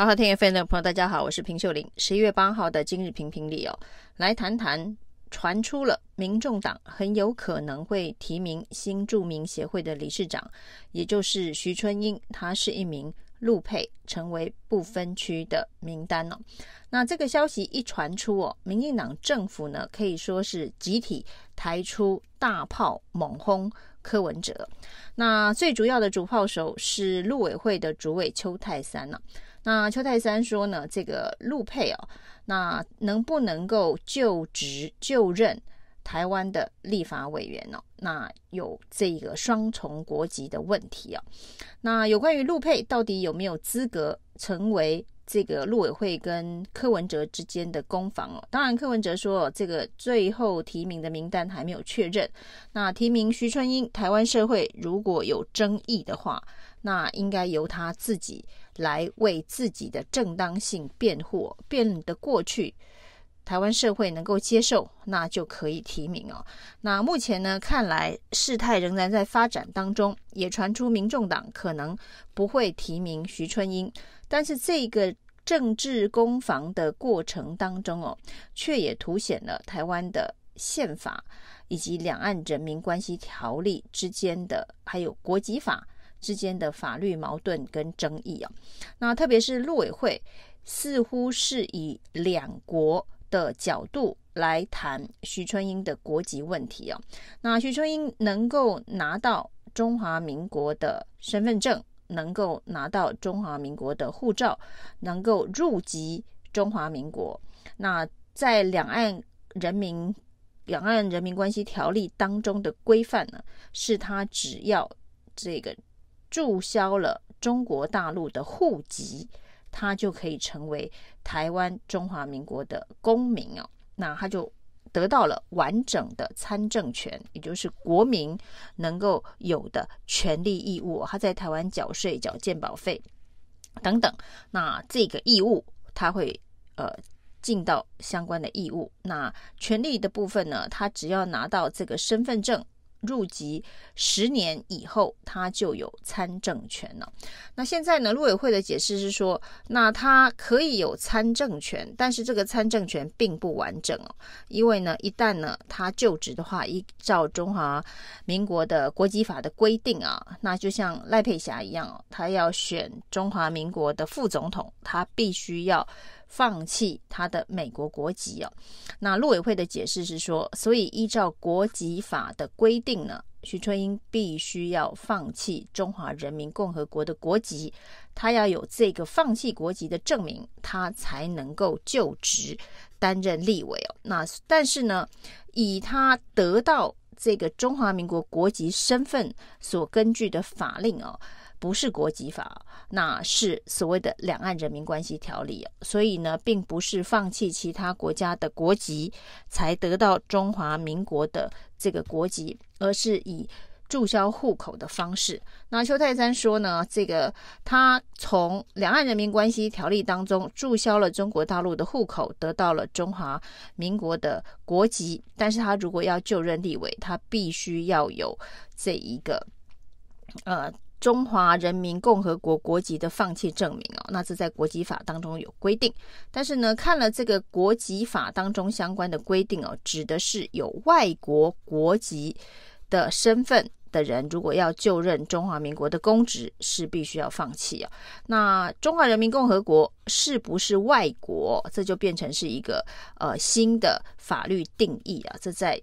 好好听 FM 的朋友，大家好，我是平秀玲。十一月八号的今日评评里哦，来谈谈传出了民众党很有可能会提名新著名协会的理事长，也就是徐春英，他是一名陆配，成为不分区的名单哦。那这个消息一传出哦，民进党政府呢可以说是集体抬出大炮猛轰柯文哲。那最主要的主炮手是陆委会的主委邱太三呢、那邱太三说呢，这个陆配哦，那能不能够就职就任台湾的立法委员呢、哦？那有这个双重国籍的问题、哦。那有关于陆配到底有没有资格成为这个陆委会跟柯文哲之间的攻防哦？当然，柯文哲说这个最后提名的名单还没有确认。那提名徐春英，台湾社会如果有争议的话，那应该由他自己。来为自己的正当性辩护，辩得过去，台湾社会能够接受，那就可以提名哦。那目前呢，看来事态仍然在发展当中，也传出民众党可能不会提名徐春英，但是这个政治攻防的过程当中哦，却也凸显了台湾的宪法以及两岸人民关系条例之间的，还有国籍法。之间的法律矛盾跟争议啊，那特别是陆委会似乎是以两国的角度来谈徐春英的国籍问题啊。那徐春英能够拿到中华民国的身份证，能够拿到中华民国的护照，能够入籍中华民国，那在两岸人民两岸人民关系条例当中的规范呢，是他只要这个。注销了中国大陆的户籍，他就可以成为台湾中华民国的公民哦。那他就得到了完整的参政权，也就是国民能够有的权利义务。他在台湾缴税、缴健保费等等，那这个义务他会呃尽到相关的义务。那权利的部分呢，他只要拿到这个身份证。入籍十年以后，他就有参政权了。那现在呢，陆委会的解释是说，那他可以有参政权，但是这个参政权并不完整哦，因为呢，一旦呢他就职的话，依照中华民国的国籍法的规定啊，那就像赖佩霞一样哦，他要选中华民国的副总统，他必须要。放弃他的美国国籍哦，那陆委会的解释是说，所以依照国籍法的规定呢，徐春英必须要放弃中华人民共和国的国籍，他要有这个放弃国籍的证明，他才能够就职担任立委哦。那但是呢，以他得到这个中华民国国籍身份所根据的法令哦。不是国籍法，那是所谓的两岸人民关系条例，所以呢，并不是放弃其他国家的国籍才得到中华民国的这个国籍，而是以注销户口的方式。那邱泰三说呢，这个他从两岸人民关系条例当中注销了中国大陆的户口，得到了中华民国的国籍，但是他如果要就任立委，他必须要有这一个呃。中华人民共和国国籍的放弃证明哦，那这在国籍法当中有规定。但是呢，看了这个国籍法当中相关的规定哦，指的是有外国国籍的身份的人，如果要就任中华民国的公职，是必须要放弃啊。那中华人民共和国是不是外国？这就变成是一个呃新的法律定义啊。这在。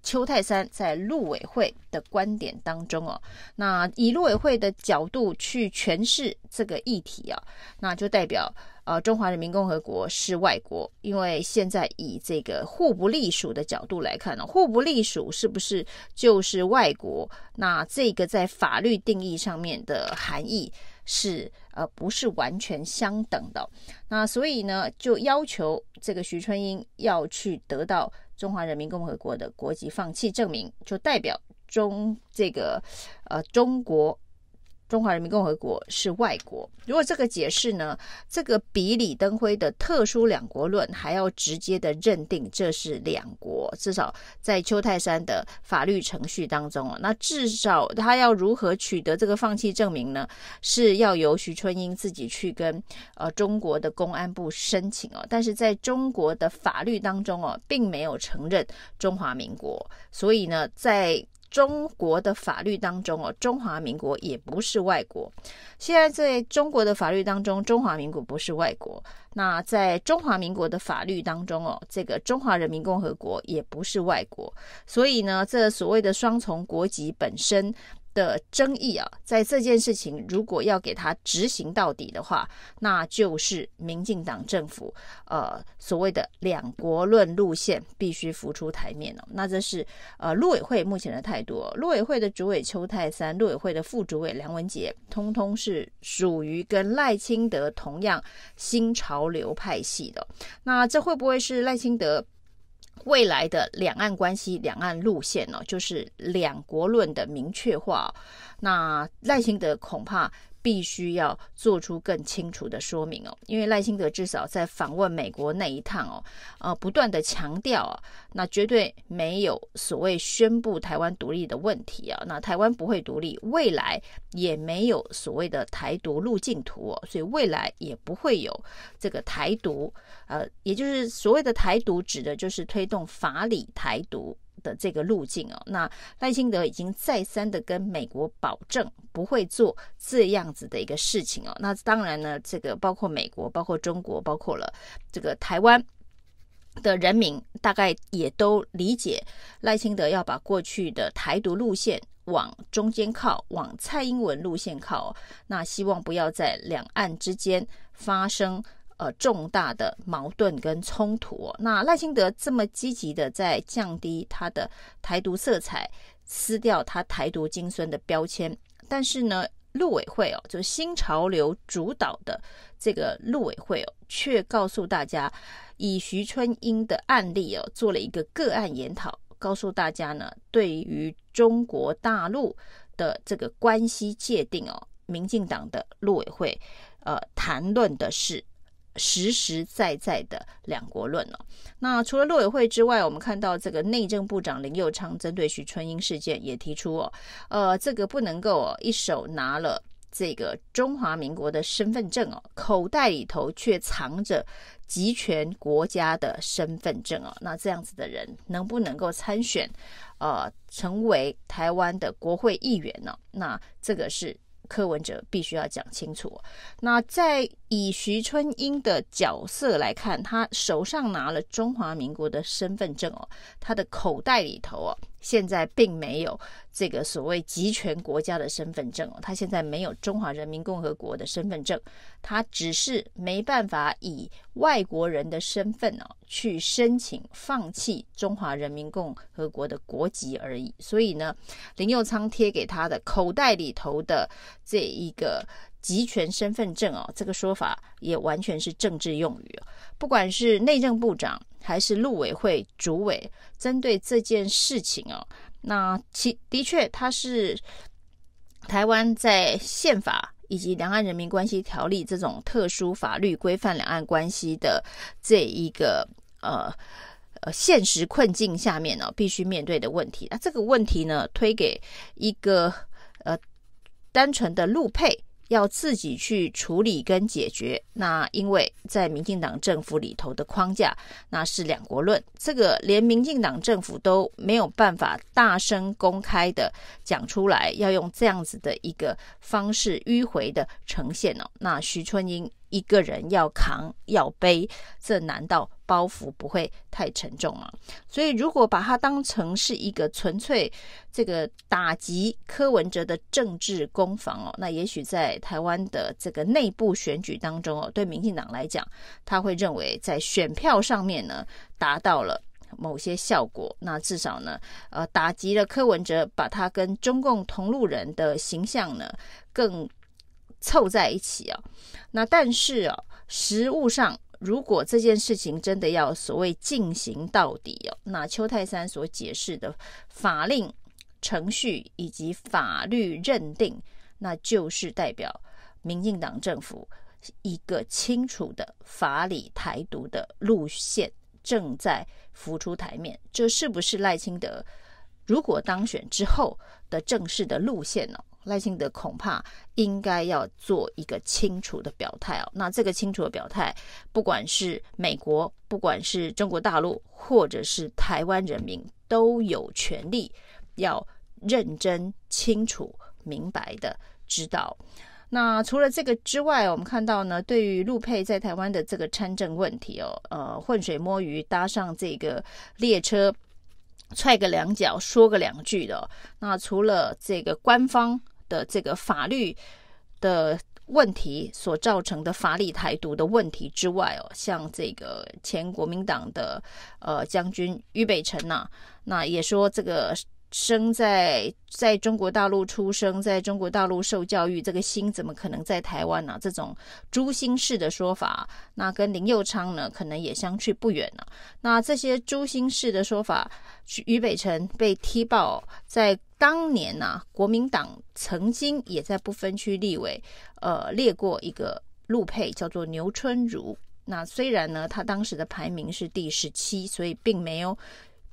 邱太三在陆委会的观点当中哦，那以陆委会的角度去诠释这个议题啊，那就代表呃中华人民共和国是外国，因为现在以这个互不隶属的角度来看呢，互不隶属是不是就是外国？那这个在法律定义上面的含义是呃不是完全相等的，那所以呢就要求这个徐春英要去得到。中华人民共和国的国籍放弃证明，就代表中这个呃中国中华人民共和国是外国。如果这个解释呢，这个比李登辉的特殊两国论还要直接的认定这是两国，至少在邱太山的法律程序当中啊，那至少他要如何取得这个放弃证明呢？是要由徐春英自己去跟呃中国的公安部申请哦，但是在中国的法律当中哦，并没有承认中华民国，所以呢，在中国的法律当中哦，中华民国也不是外国。现在在中国的法律当中，中华民国不是外国。那在中华民国的法律当中哦，这个中华人民共和国也不是外国。所以呢，这所谓的双重国籍本身。的争议啊，在这件事情如果要给他执行到底的话，那就是民进党政府呃所谓的两国论路线必须浮出台面哦。那这是呃陆委会目前的态度。陆委会的主委邱泰三，陆委会的副主委梁文杰，通通是属于跟赖清德同样新潮流派系的。那这会不会是赖清德？未来的两岸关系、两岸路线呢，就是两国论的明确化。那赖清德恐怕。必须要做出更清楚的说明哦，因为赖清德至少在访问美国那一趟哦，呃，不断的强调啊，那绝对没有所谓宣布台湾独立的问题啊，那台湾不会独立，未来也没有所谓的台独路径图哦，所以未来也不会有这个台独，呃，也就是所谓的台独，指的就是推动法理台独。的这个路径哦，那赖清德已经再三的跟美国保证不会做这样子的一个事情哦。那当然呢，这个包括美国、包括中国、包括了这个台湾的人民，大概也都理解赖清德要把过去的台独路线往中间靠，往蔡英文路线靠。那希望不要在两岸之间发生。呃，重大的矛盾跟冲突哦，那赖清德这么积极的在降低他的台独色彩，撕掉他台独精神的标签，但是呢，陆委会哦，就新潮流主导的这个陆委会哦，却告诉大家，以徐春英的案例哦，做了一个个案研讨，告诉大家呢，对于中国大陆的这个关系界定哦，民进党的陆委会呃谈论的是。实实在在的两国论哦。那除了陆委会之外，我们看到这个内政部长林佑昌针对徐春英事件也提出哦，呃，这个不能够哦，一手拿了这个中华民国的身份证哦，口袋里头却藏着集权国家的身份证哦。那这样子的人能不能够参选，呃，成为台湾的国会议员呢？那这个是。柯文哲必须要讲清楚。那在以徐春英的角色来看，他手上拿了中华民国的身份证哦，他的口袋里头哦。现在并没有这个所谓集权国家的身份证哦，他现在没有中华人民共和国的身份证，他只是没办法以外国人的身份哦去申请放弃中华人民共和国的国籍而已。所以呢，林佑昌贴给他的口袋里头的这一个集权身份证哦，这个说法也完全是政治用语。不管是内政部长还是陆委会主委，针对这件事情哦，那其的确他是台湾在宪法以及两岸人民关系条例这种特殊法律规范两岸关系的这一个呃呃现实困境下面呢、必须面对的问题。那这个问题呢，推给一个呃单纯的陆配。要自己去处理跟解决，那因为在民进党政府里头的框架，那是两国论，这个连民进党政府都没有办法大声公开的讲出来，要用这样子的一个方式迂回的呈现哦，那徐春英。一个人要扛要背，这难道包袱不会太沉重吗？所以，如果把它当成是一个纯粹这个打击柯文哲的政治攻防哦，那也许在台湾的这个内部选举当中哦，对民进党来讲，他会认为在选票上面呢达到了某些效果，那至少呢，呃，打击了柯文哲，把他跟中共同路人的形象呢更。凑在一起啊，那但是啊，实务上如果这件事情真的要所谓进行到底哦，那邱太三所解释的法令程序以及法律认定，那就是代表民进党政府一个清楚的法理台独的路线正在浮出台面。这是不是赖清德如果当选之后的正式的路线呢？赖清德恐怕应该要做一个清楚的表态哦。那这个清楚的表态，不管是美国，不管是中国大陆，或者是台湾人民，都有权利要认真、清楚、明白的知道。那除了这个之外，我们看到呢，对于陆配在台湾的这个参政问题哦，呃，浑水摸鱼，搭上这个列车，踹个两脚，说个两句的。那除了这个官方。的这个法律的问题所造成的法理台独的问题之外哦，像这个前国民党的呃将军于北辰呐、那也说这个。生在在中国大陆出生，在中国大陆受教育，这个心怎么可能在台湾呢、这种诛心式的说法，那跟林佑昌呢，可能也相去不远了、那这些诛心式的说法，于北辰被踢爆，在当年呢、国民党曾经也在不分区立委，呃，列过一个陆配，叫做牛春如。那虽然呢，他当时的排名是第十七，所以并没有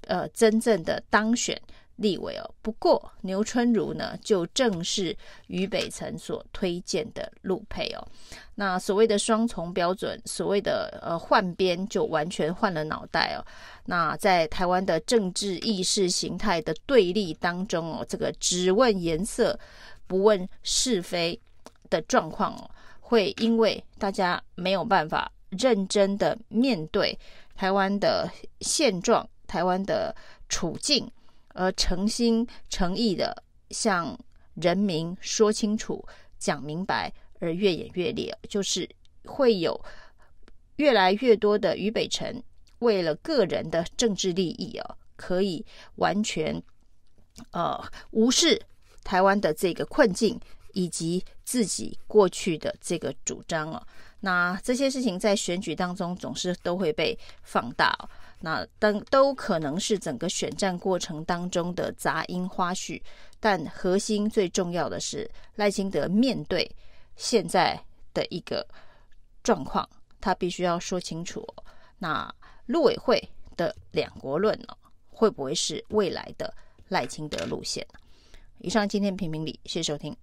呃真正的当选。立委哦，不过牛春如呢，就正是于北辰所推荐的陆配哦。那所谓的双重标准，所谓的呃换边，就完全换了脑袋哦。那在台湾的政治意识形态的对立当中哦，这个只问颜色不问是非的状况哦，会因为大家没有办法认真的面对台湾的现状、台湾的处境。而诚心诚意的向人民说清楚、讲明白，而越演越烈，就是会有越来越多的于北辰为了个人的政治利益啊，可以完全呃无视台湾的这个困境以及自己过去的这个主张啊。那这些事情在选举当中总是都会被放大。那等都可能是整个选战过程当中的杂音花絮，但核心最重要的是赖清德面对现在的一个状况，他必须要说清楚。那陆委会的两国论呢，会不会是未来的赖清德路线？以上今天评评理，谢谢收听。